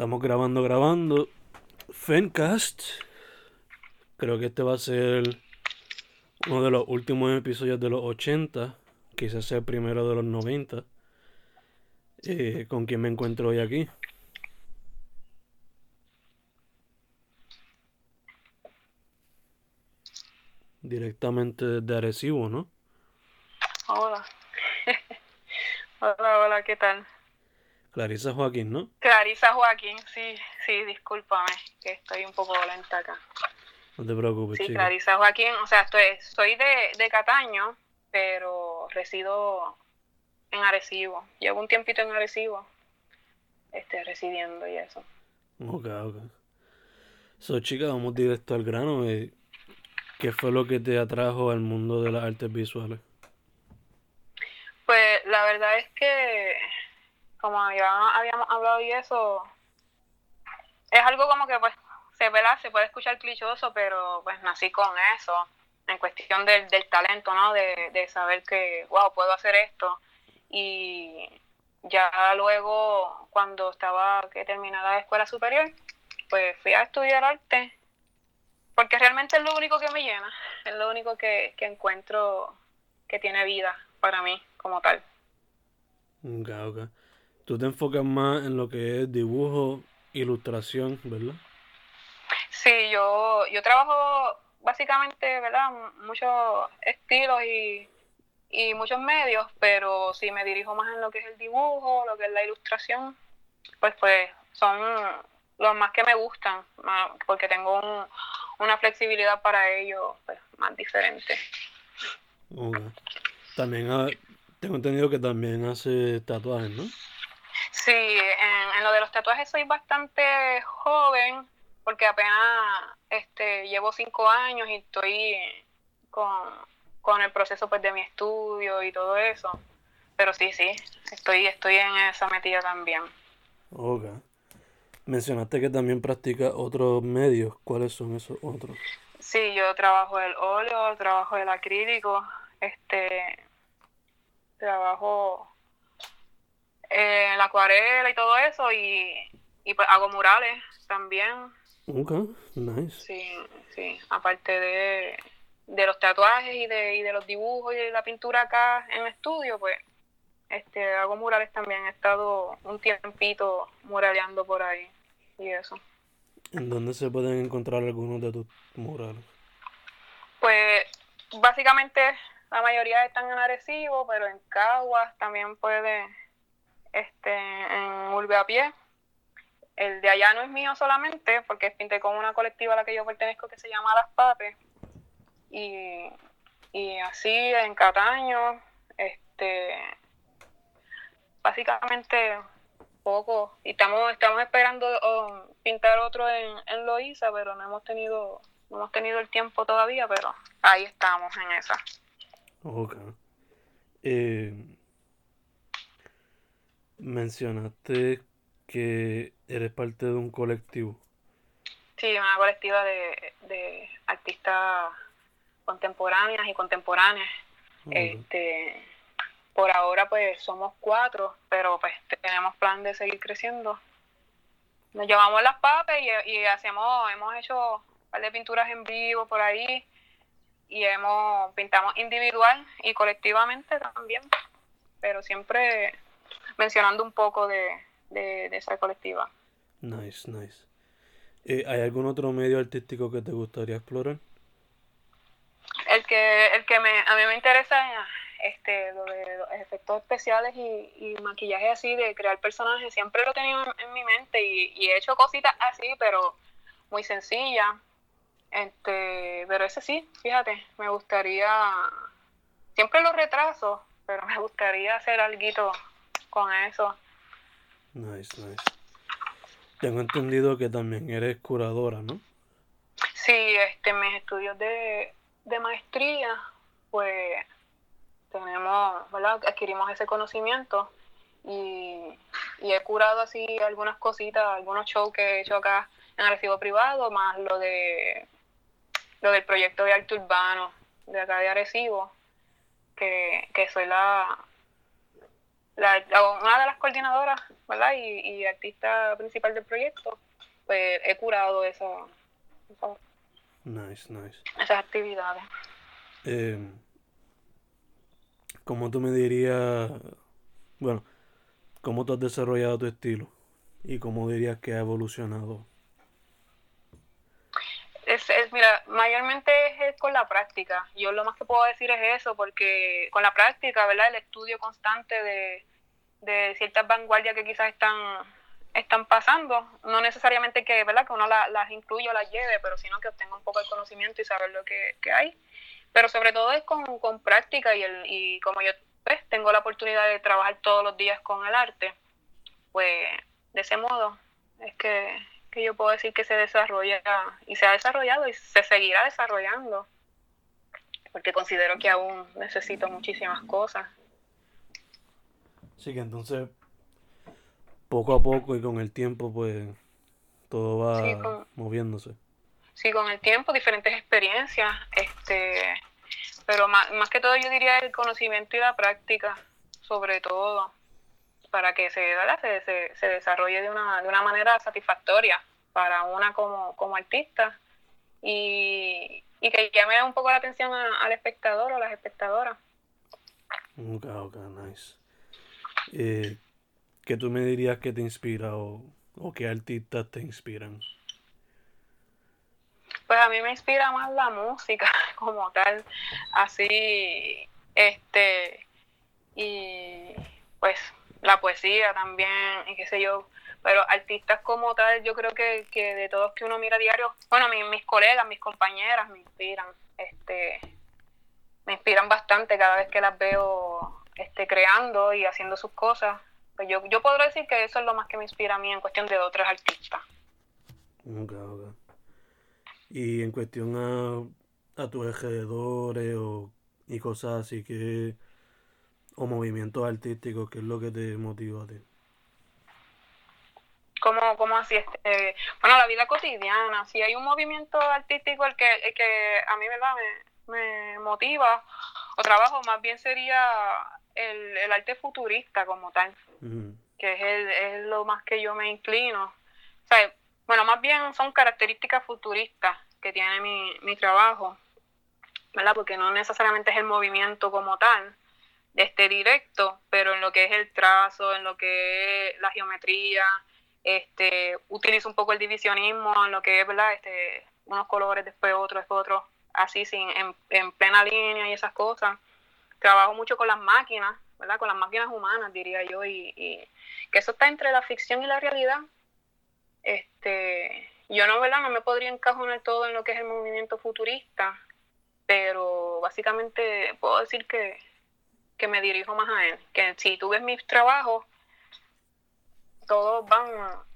Estamos grabando, grabando. Fencast. Creo que este va a ser uno de los últimos episodios de los 80. Quizás sea el primero de los 90. Eh, ¿Con quién me encuentro hoy aquí? Directamente desde Arecibo, ¿no? Hola. hola, hola, ¿qué tal? Clarisa Joaquín, ¿no? Clarisa Joaquín, sí, sí, discúlpame, que estoy un poco lenta acá. No te preocupes, Sí, chica. Clarisa Joaquín, o sea, estoy, soy de, de Cataño, pero resido en Arecibo. Llevo un tiempito en Arecibo, este, residiendo y eso. Ok, ok. So, chica, vamos directo al grano. eh. ¿Qué fue lo que te atrajo al mundo de las artes visuales? Pues la verdad es que, como ya habíamos hablado y eso, es algo como que pues se ¿verdad? se puede escuchar clichoso, pero pues nací con eso, en cuestión del, del talento, ¿no? De, de saber que, wow, puedo hacer esto. Y ya luego, cuando estaba que terminara la escuela superior, pues fui a estudiar arte, porque realmente es lo único que me llena, es lo único que, que encuentro que tiene vida para mí como tal. Ok, ok. Tú te enfocas más en lo que es dibujo, ilustración, ¿verdad? Sí, yo, yo trabajo básicamente, ¿verdad? Muchos estilos y, y muchos medios, pero si me dirijo más en lo que es el dibujo, lo que es la ilustración, pues pues son los más que me gustan, más- porque tengo un- una flexibilidad para ello pues, más diferente. También ah, tengo entendido que también hace tatuajes, ¿no? Sí, en, en lo de los tatuajes soy bastante joven, porque apenas este, llevo cinco años y estoy con, con el proceso pues, de mi estudio y todo eso. Pero sí, sí, estoy, estoy en esa metida también. Ok. Mencionaste que también practicas otros medios. ¿Cuáles son esos otros? Sí, yo trabajo el óleo, trabajo el acrílico, este, trabajo eh, la acuarela y todo eso, y, y pues hago murales también. Ok, nice. Sí, sí, aparte de, de los tatuajes y de, y de los dibujos y de la pintura acá en el estudio, pues este, hago murales también. He estado un tiempito muraleando por ahí y eso. ¿En dónde se pueden encontrar algunos de tus murales? Pues básicamente la mayoría están en Arecibo, pero en Caguas también puede, este, en Urbe a Pie. El de allá no es mío solamente, porque pinté con una colectiva a la que yo pertenezco que se llama Las Papes. Y, y así en Cataño, este, básicamente poco. Y estamos, estamos esperando oh, pintar otro en, en Loíza, pero no hemos tenido, no hemos tenido el tiempo todavía, pero ahí estamos en esa. Ok. Eh, mencionaste que eres parte de un colectivo. Sí, una colectiva de, de artistas contemporáneas y contemporáneas. Ok. Este, por ahora pues somos cuatro, pero pues tenemos plan de seguir creciendo. Nos llevamos las papas y, y hacemos, hemos hecho un par de pinturas en vivo por ahí y hemos pintamos individual y colectivamente también, pero siempre mencionando un poco de, de, de esa colectiva. Nice, nice. Eh, ¿hay algún otro medio artístico que te gustaría explorar? El que, el que me, a mí me interesa este, lo de los efectos especiales y, y maquillaje así, de crear personajes, siempre lo he tenido en, en mi mente y, y he hecho cositas así, pero muy sencillas. Este, pero ese sí, fíjate, me gustaría, siempre lo retraso, pero me gustaría hacer algo con eso. Nice, nice. Tengo entendido que también eres curadora, ¿no? Sí, este, mis estudios de, de maestría, pues tenemos, ¿verdad? Adquirimos ese conocimiento y, y, he curado así algunas cositas, algunos shows que he hecho acá en el recibo privado, más lo de lo del proyecto de arte urbano de acá de Arecibo, que, que soy la, la, una de las coordinadoras, ¿verdad? Y, y, artista principal del proyecto, pues he curado esa, nice, nice. esas actividades. Eh, ¿Cómo tú me dirías, bueno, cómo tú has desarrollado tu estilo y cómo dirías que ha evolucionado? Es, es, mira, mayormente es, con la práctica. Yo lo más que puedo decir es eso, porque con la práctica, ¿verdad? El estudio constante de, de ciertas vanguardias que quizás están están pasando, no necesariamente que, ¿verdad? que uno las incluya o las lleve, pero sino que obtenga un poco el conocimiento y saber lo que, que hay. Pero sobre todo es con, con práctica y, el, y como yo pues, tengo la oportunidad de trabajar todos los días con el arte, pues de ese modo es que, que yo puedo decir que se desarrolla y se ha desarrollado y se seguirá desarrollando, porque considero que aún necesito muchísimas cosas. Sí, que entonces poco a poco y con el tiempo pues todo va Sí, con- moviéndose. Sí, con el tiempo, diferentes experiencias, este, pero más, más que todo yo diría el conocimiento y la práctica, sobre todo, para que se, se, se, se desarrolle de una, de una manera satisfactoria para una como, como artista y, y que llame un poco la atención a- al espectador o a las espectadoras. Ok, ok, nice. Eh, ¿Qué tú me dirías que te inspira o, o qué artistas te inspiran? Pues a mí me inspira más la música como tal, así, este, y pues la poesía también, y qué sé yo, pero artistas como tal, yo creo que, que de todos que uno mira diario, bueno, mi- mis colegas, mis compañeras me inspiran, este, me inspiran bastante cada vez que las veo este, creando y haciendo sus cosas. Pues yo, yo podría decir que eso es lo más que me inspira a mí en cuestión de otros artistas. Ok, ok. Y en cuestión a, a tus alrededores o, y cosas así que... o movimientos artísticos, ¿qué es lo que te motiva a ti? como, como así, este, bueno, la vida cotidiana, si hay un movimiento artístico el que, el que a mí, ¿verdad?, me, me motiva o trabajo, más bien sería el, el arte futurista como tal, que es, el, es lo más que yo me inclino. O sea, bueno, más bien son características futuristas que tiene mi, mi trabajo, ¿verdad? Porque no necesariamente es el movimiento como tal, de este directo, pero en lo que es el trazo, en lo que es la geometría, este, utilizo un poco el divisionismo en lo que es, ¿verdad? Este, unos colores, después otros, después otros, así sin, en, en plena línea y esas cosas. Trabajo mucho con las máquinas, ¿verdad? Con las máquinas humanas, diría yo, y, y que eso está entre la ficción y la realidad. Este, yo no, ¿verdad? No me podría encajonar todo en lo que es el movimiento futurista, pero básicamente puedo decir que, que me dirijo más a él. Que si tú ves mis trabajos, todos van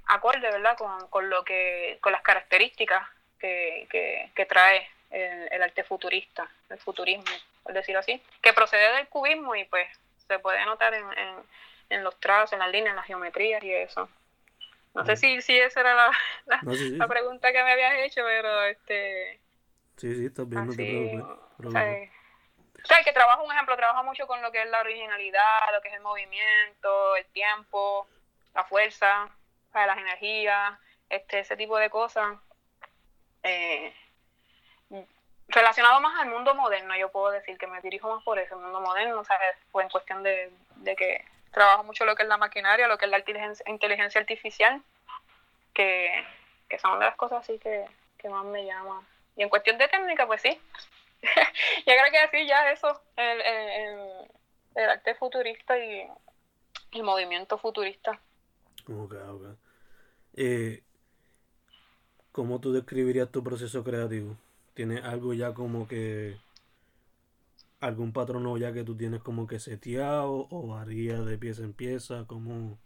acorde, ¿verdad? Con, con lo que, con las características que, que, que trae el, el arte futurista, el futurismo, por decirlo así, que procede del cubismo y pues se puede notar en, en, en los trazos, en las líneas, en las geometrías y eso. No sé si, si esa era la, la, No, sí, sí. la pregunta que me habías hecho, pero este Sí, sí, estás bien, no te así, o sea, o sea, que trabajo, un ejemplo, trabajo mucho con lo que es la originalidad, lo que es el movimiento, el tiempo, la fuerza, o sea, las energías, este, ese tipo de cosas. Eh, relacionado más al mundo moderno, yo puedo decir que me dirijo más por eso, el mundo moderno, sea, fue en cuestión de, de que trabajo mucho lo que es la maquinaria, lo que es la inteligencia, artificial, que, que son de las cosas así que, que más me llaman. Y en cuestión de técnica, pues sí. yo creo que así ya eso, el, el, el arte futurista y el movimiento futurista. Ok, ok. Eh, ¿cómo tú describirías tu proceso creativo? ¿Tienes algo ya como que... algún patrono ya que tú tienes como que seteado o varía de pieza en pieza? ¿Cómo,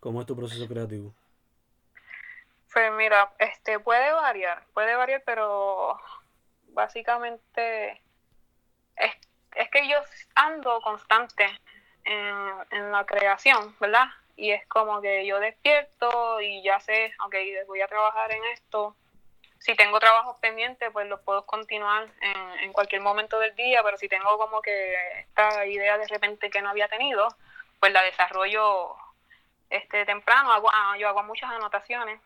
cómo es tu proceso creativo? Pues mira, este puede variar, puede variar, pero básicamente es, es que yo ando constante en, en la creación, ¿verdad? Y es como que yo despierto y ya sé, ok, voy a trabajar en esto. Si tengo trabajos pendientes, pues los puedo continuar en, en cualquier momento del día, pero si tengo como que esta idea de repente que no había tenido, pues la desarrollo este temprano. Hago, ah, yo hago muchas anotaciones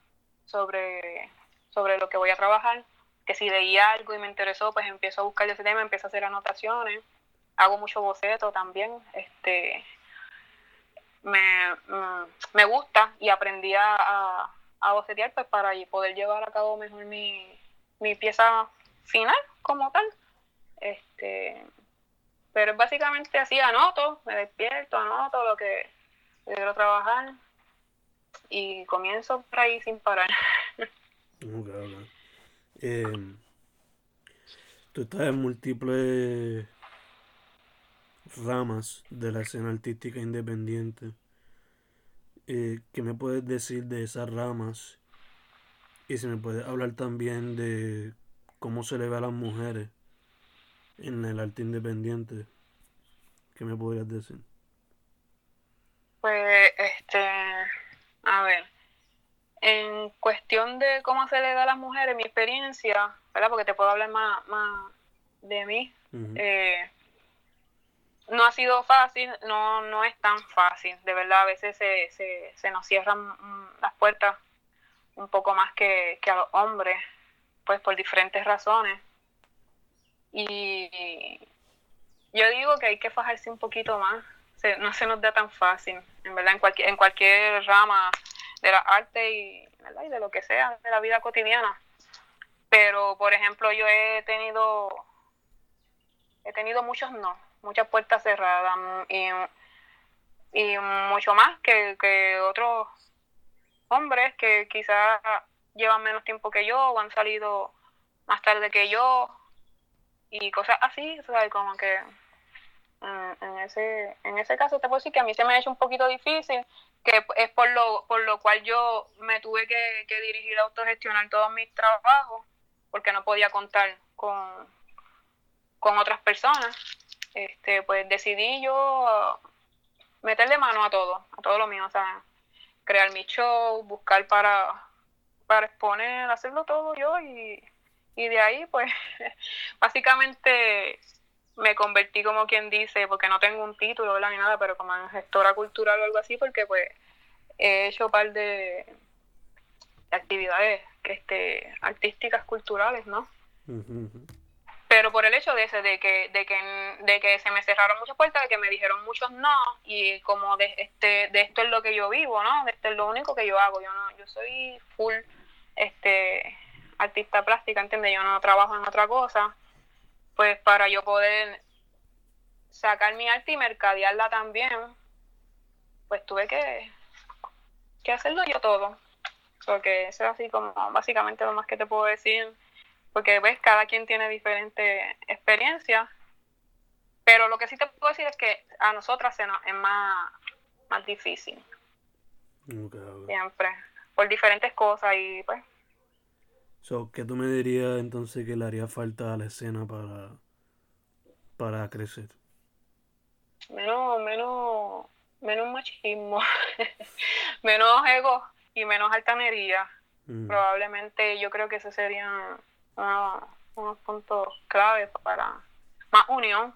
sobre, sobre lo que voy a trabajar, que si veía algo y me interesó, pues empiezo a buscar ese tema, empiezo a hacer anotaciones, hago mucho boceto también, este me, mm, me gusta y aprendí a, bocetear pues para poder llevar a cabo mejor mi, mi pieza final como tal. Este, pero básicamente así, anoto, me despierto, anoto lo que quiero trabajar y comienzo por ahí sin parar. Eh, tú estás en múltiples ramas de la escena artística independiente. Eh, ¿Qué me puedes decir de esas ramas? Y si me puedes hablar también de cómo se le ve a las mujeres en el arte independiente. ¿Qué me podrías decir? Pues, este, a ver, en cuestión de cómo se le da a las mujeres, mi experiencia, ¿verdad? Porque te puedo hablar más, más de mí. eh, no ha sido fácil, no, no es tan fácil, de verdad, a veces se, se, se nos cierran mm, las puertas un poco más que, que a los hombres, pues por diferentes razones. Y yo digo que hay que fajarse un poquito más, no se nos da tan fácil, en verdad, en cualquier, en cualquier rama de la arte y, ¿verdad? y de lo que sea, de la vida cotidiana. Pero, por ejemplo, yo he tenido, he tenido muchos no muchas puertas cerradas mm, y, y mucho más que, que otros hombres que quizás llevan menos tiempo que yo o han salido más tarde que yo y cosas así, o como que mm, en ese en ese caso te puedo decir que a mí se me ha hecho un poquito difícil, que es por lo por lo cual yo me tuve que, que dirigir a autogestionar todos mis trabajos, porque no podía contar con, con otras personas este, pues decidí yo meterle mano a todo, a todo lo mío, o sea, crear mi show, buscar para, para exponer, hacerlo todo yo y, y de ahí pues básicamente me convertí como quien dice, porque no tengo un título ni nada, pero como en gestora cultural o algo así, porque pues he hecho un par de, actividades este, artísticas culturales, ¿no? Pero por el hecho de ese, de que, de que, de que se me cerraron muchas puertas, de que me dijeron muchos no, y como de este, de esto es lo que yo vivo, ¿no? De esto es lo único que yo hago, yo no, yo soy full este artista plástica, ¿entiendes? Yo no trabajo en otra cosa, pues para yo poder sacar mi arte y mercadearla también, pues tuve que, que hacerlo yo todo. Porque eso es así como básicamente lo más que te puedo decir porque ves, cada quien tiene diferentes experiencias, pero lo que sí te puedo decir es que a nosotras se nos es más, más difícil. Siempre, por diferentes cosas y pues. So, ¿Qué tú me dirías entonces que le haría falta a la escena para, para crecer? Menos, menos, menos machismo, menos ego y menos altanería. Mm. Probablemente yo creo que ese unos puntos claves para más unión,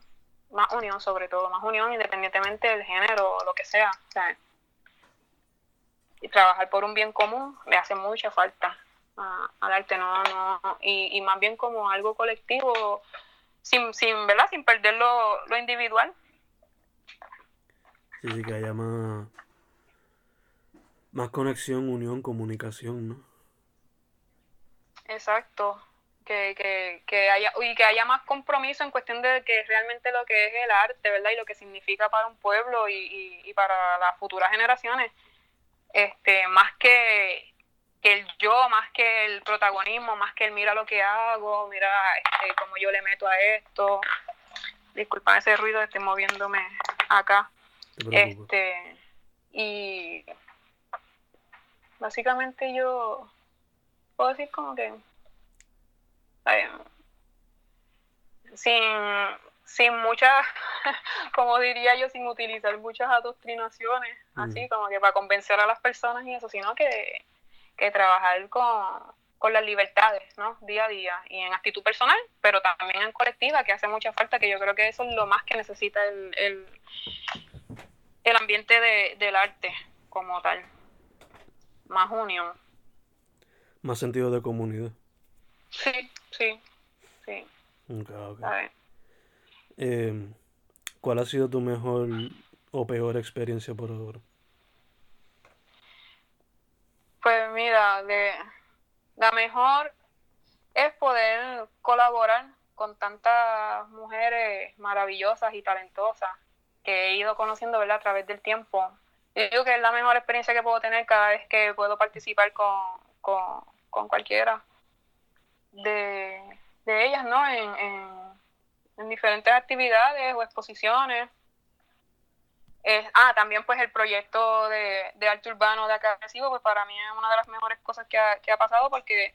más unión sobre todo, más unión independientemente del género o lo que sea. y trabajar por un bien común le hace mucha falta al arte, no, no, y, y más bien como algo colectivo, sin, sin, ¿verdad? sin perder lo, lo individual. Sí, sí, que haya más, más conexión, unión, comunicación, ¿no? Exacto que, que, que haya y que haya más compromiso en cuestión de que realmente lo que es el arte, ¿verdad? Y lo que significa para un pueblo y, y, para las futuras generaciones, este, más que, que el yo, más que el protagonismo, más que el mira lo que hago, mira este, cómo yo le meto a esto. Disculpa ese ruido, estoy moviéndome acá. Este, y básicamente yo puedo decir como que sin, sin muchas, como diría yo, sin utilizar muchas adoctrinaciones, así como que para convencer a las personas y eso, sino que, que trabajar con, con las libertades, ¿no? Día a día y en actitud personal, pero también en colectiva, que hace mucha falta, que yo creo que eso es lo más que necesita el, el, el ambiente de, del arte como tal. Más unión. Más sentido de comunidad. Sí, sí, sí. Eh, ¿Cuál ha sido tu mejor o peor experiencia por ahora? Pues mira, de, la mejor es poder colaborar con tantas mujeres maravillosas y talentosas que he ido conociendo ¿verdad? a través del tiempo. Yo digo que es la mejor experiencia que puedo tener cada vez que puedo participar con, con cualquiera de, de ellas, ¿no? En, en, diferentes actividades o exposiciones. ah, también pues el proyecto de, de arte urbano de acá pues para mí es una de las mejores cosas que ha, que ha pasado porque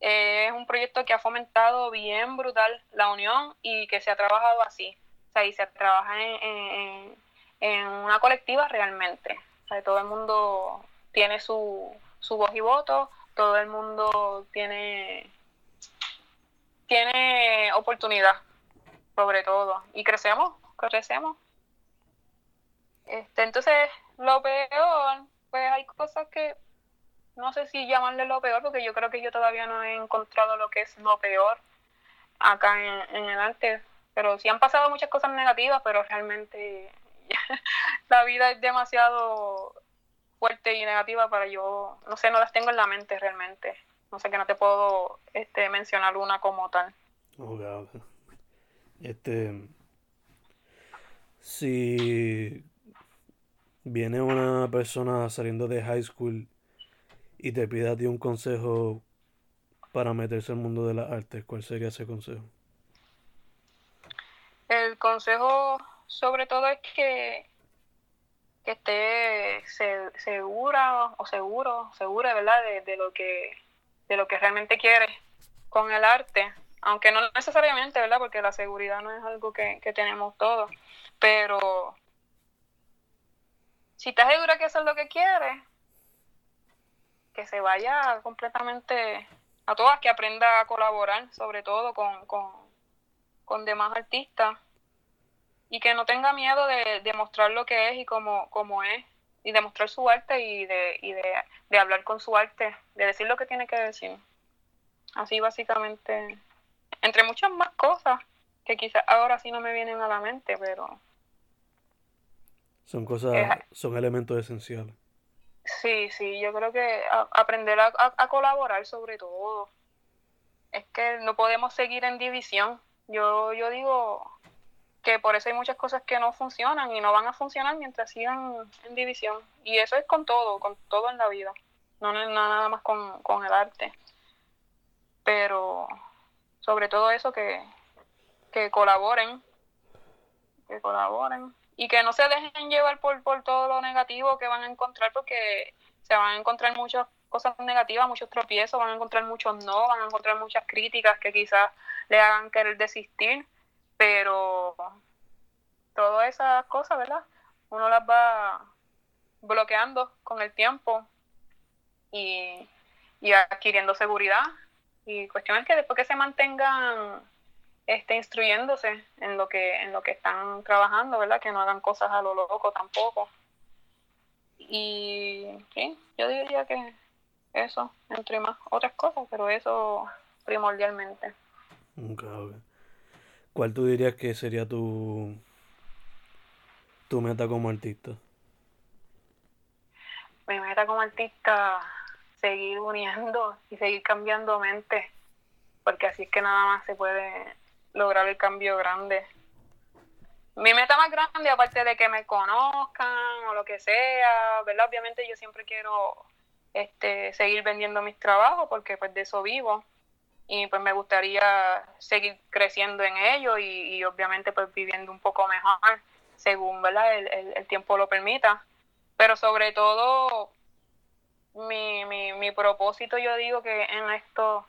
eh, es un proyecto que ha fomentado bien brutal la unión y que se ha trabajado así. O sea, y se trabaja en, en, en una colectiva realmente. O sea, todo el mundo tiene su, su voz y voto, todo el mundo tiene tiene oportunidad, sobre todo, y crecemos, crecemos. Este, entonces, lo peor, pues hay cosas que no sé si llamarle lo peor, porque yo creo que yo todavía no he encontrado lo que es lo peor acá en, el arte. Pero sí han pasado muchas cosas negativas, pero realmente la vida es demasiado fuerte y negativa para yo, no sé, no las tengo en la mente realmente. No sé que no te puedo este, mencionar una como tal. Este. Si viene una persona saliendo de high school y te pide a ti un consejo para meterse al mundo de las artes, ¿cuál sería ese consejo? El consejo sobre todo es que, que esté segura o seguro, segura, ¿verdad? De, de, lo que de lo que realmente quiere con el arte, aunque no necesariamente, ¿verdad? Porque la seguridad no es algo que, tenemos todos, pero si estás segura que eso es lo que quiere, que se vaya completamente a todas, que aprenda a colaborar, sobre todo con, con, demás artistas, y que no tenga miedo de, de mostrar lo que es y cómo, cómo es y demostrar su arte y, de, y de, de, hablar con su arte, de decir lo que tiene que decir. Así básicamente, entre muchas más cosas que quizás ahora sí no me vienen a la mente, pero... Son cosas, son elementos esenciales. Sí, sí, yo creo que aprender a, a colaborar sobre todo. Es que no podemos seguir en división. Yo, yo digo, que por eso hay muchas cosas que no funcionan y no van a funcionar mientras sigan en división. Y eso es con todo, con todo en la vida, no nada más con, con el arte. Pero sobre todo eso que, que colaboren, que colaboren y que no se dejen llevar por, por todo lo negativo que van a encontrar porque se van a encontrar muchas cosas negativas, muchos tropiezos, van a encontrar muchos no, van a encontrar muchas críticas que quizás le hagan querer desistir pero todas esas cosas, ¿verdad? Uno las va bloqueando con el tiempo y, adquiriendo seguridad. Y cuestión es que después que se mantengan este, instruyéndose en lo que en lo que están trabajando, ¿verdad? Que no hagan cosas a lo loco tampoco. Y sí, yo diría que eso, entre más otras cosas, pero eso primordialmente. ¿Cuál tú dirías que sería tu, tu meta como artista? Mi meta como artista, seguir uniendo y seguir cambiando mente, porque así es que nada más se puede lograr el cambio grande. Mi meta más grande, aparte de que me conozcan o lo que sea, ¿verdad? Obviamente yo siempre quiero este, seguir vendiendo mis trabajos porque pues de eso vivo y pues me gustaría seguir creciendo en ello y, obviamente pues viviendo un poco mejor según ¿verdad? El, el, tiempo lo permita pero sobre todo mi, mi, mi propósito, yo digo que en esto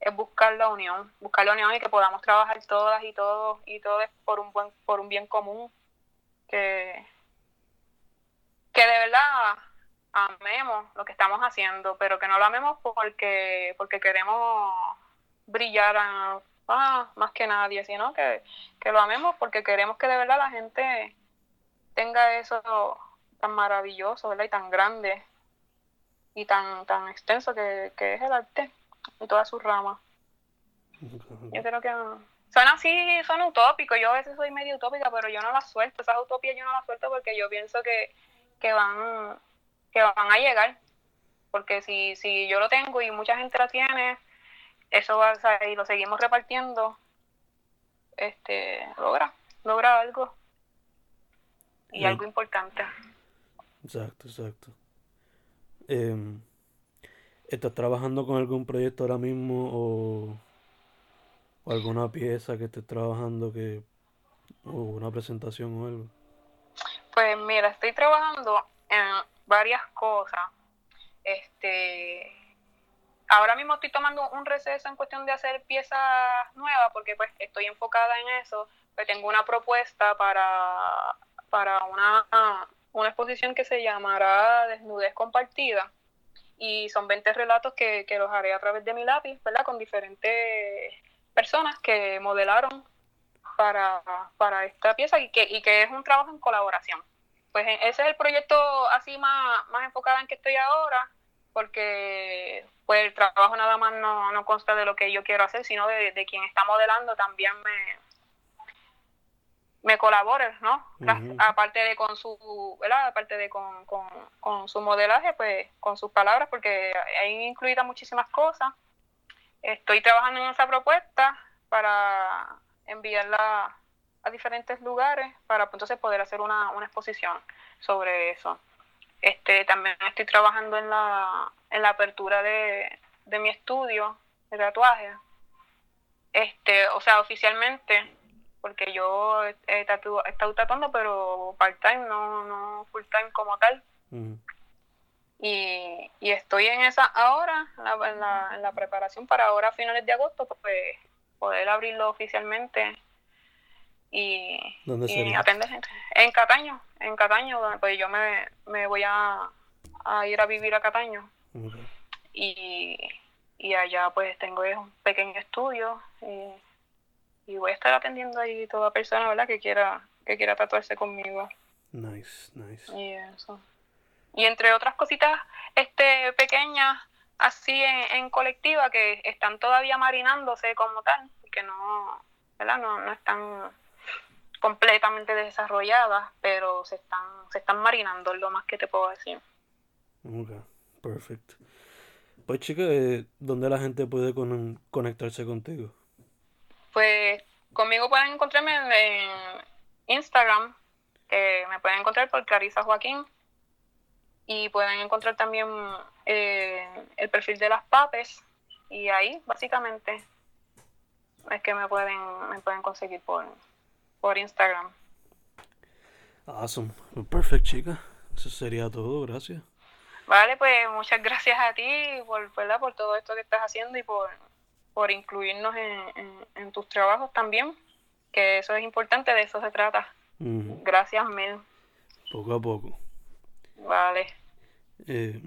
es buscar la unión, buscar la unión y que podamos trabajar todas y todos y todos por un buen por un bien común que que de verdad amemos lo que estamos haciendo, pero que no lo amemos porque porque queremos brillar ah, más que nadie, sino que, que lo amemos porque queremos que de verdad la gente tenga eso tan maravilloso, ¿verdad? Y tan grande y tan tan extenso que, que es el arte y todas sus ramas. Yo creo que suena así, suena utópico. Yo a veces soy medio utópica, pero yo no las suelto. Esas utopías yo no las suelto porque yo pienso que, que van que van a llegar. Porque si, si yo lo tengo y mucha gente lo tiene, eso va a y lo seguimos repartiendo, este, logra, logra algo. Y algo importante. Exacto, exacto. Eh, ¿Estás trabajando con algún proyecto ahora mismo o, alguna pieza que estés trabajando que o una presentación o algo? Pues mira, estoy trabajando en varias cosas. Este, ahora mismo estoy tomando un receso en cuestión de hacer piezas nuevas porque pues estoy enfocada en eso. Pues tengo una propuesta para para una, una exposición que se llamará Desnudez compartida y son 20 relatos que, los haré a través de mi lápiz, ¿verdad? Con diferentes personas que modelaron para, para esta pieza y que, y que es un trabajo en colaboración. Pues ese es el proyecto así más, más enfocado en que estoy ahora, porque pues el trabajo nada más no, no consta de lo que yo quiero hacer, sino de, de quien está modelando también me, me colabore, ¿no? Aparte de con su, ¿verdad? Aparte de con, con, su modelaje, pues con sus palabras, porque hay incluidas muchísimas cosas. Estoy trabajando en esa propuesta para enviarla a diferentes lugares para pues, entonces poder hacer una, una exposición sobre eso. Este, también estoy trabajando en la, en la apertura de, de mi estudio de tatuaje. Este, o sea, oficialmente porque yo he, estado tatuando, pero part-time, no, no full-time como tal. y, y, estoy en esa ahora, en la, en la, preparación para ahora, a finales de agosto, pues poder abrirlo oficialmente y, atender gente. En Cataño, en Cataño, pues yo me, me voy a, a ir a vivir a Cataño. Y, y allá pues tengo un pequeño estudio. Y, y voy a estar atendiendo ahí toda persona, ¿verdad? Que quiera, que quiera tatuarse conmigo. Nice, nice. Y eso. Y entre otras cositas este pequeñas, así en, colectiva, que están todavía marinándose como tal, que no, ¿verdad? No, no están completamente desarrolladas, pero se están, se están marinando, es lo más que te puedo decir. Ok, perfecto. Pues chica, eh, ¿dónde la gente puede conectarse contigo? Pues conmigo pueden encontrarme en Instagram, que me pueden encontrar por Clarisa Joaquín. Y pueden encontrar también eh, el perfil de las papes. Y ahí, básicamente, es que me pueden, me pueden conseguir por, por Instagram. Awesome. Perfect, chica. Eso sería todo. Gracias. Vale, pues muchas gracias a ti por, por todo esto que estás haciendo y por por incluirnos en, tus trabajos también, que eso es importante, de eso se trata. Gracias, Mel. Poco a poco. Vale. Eh,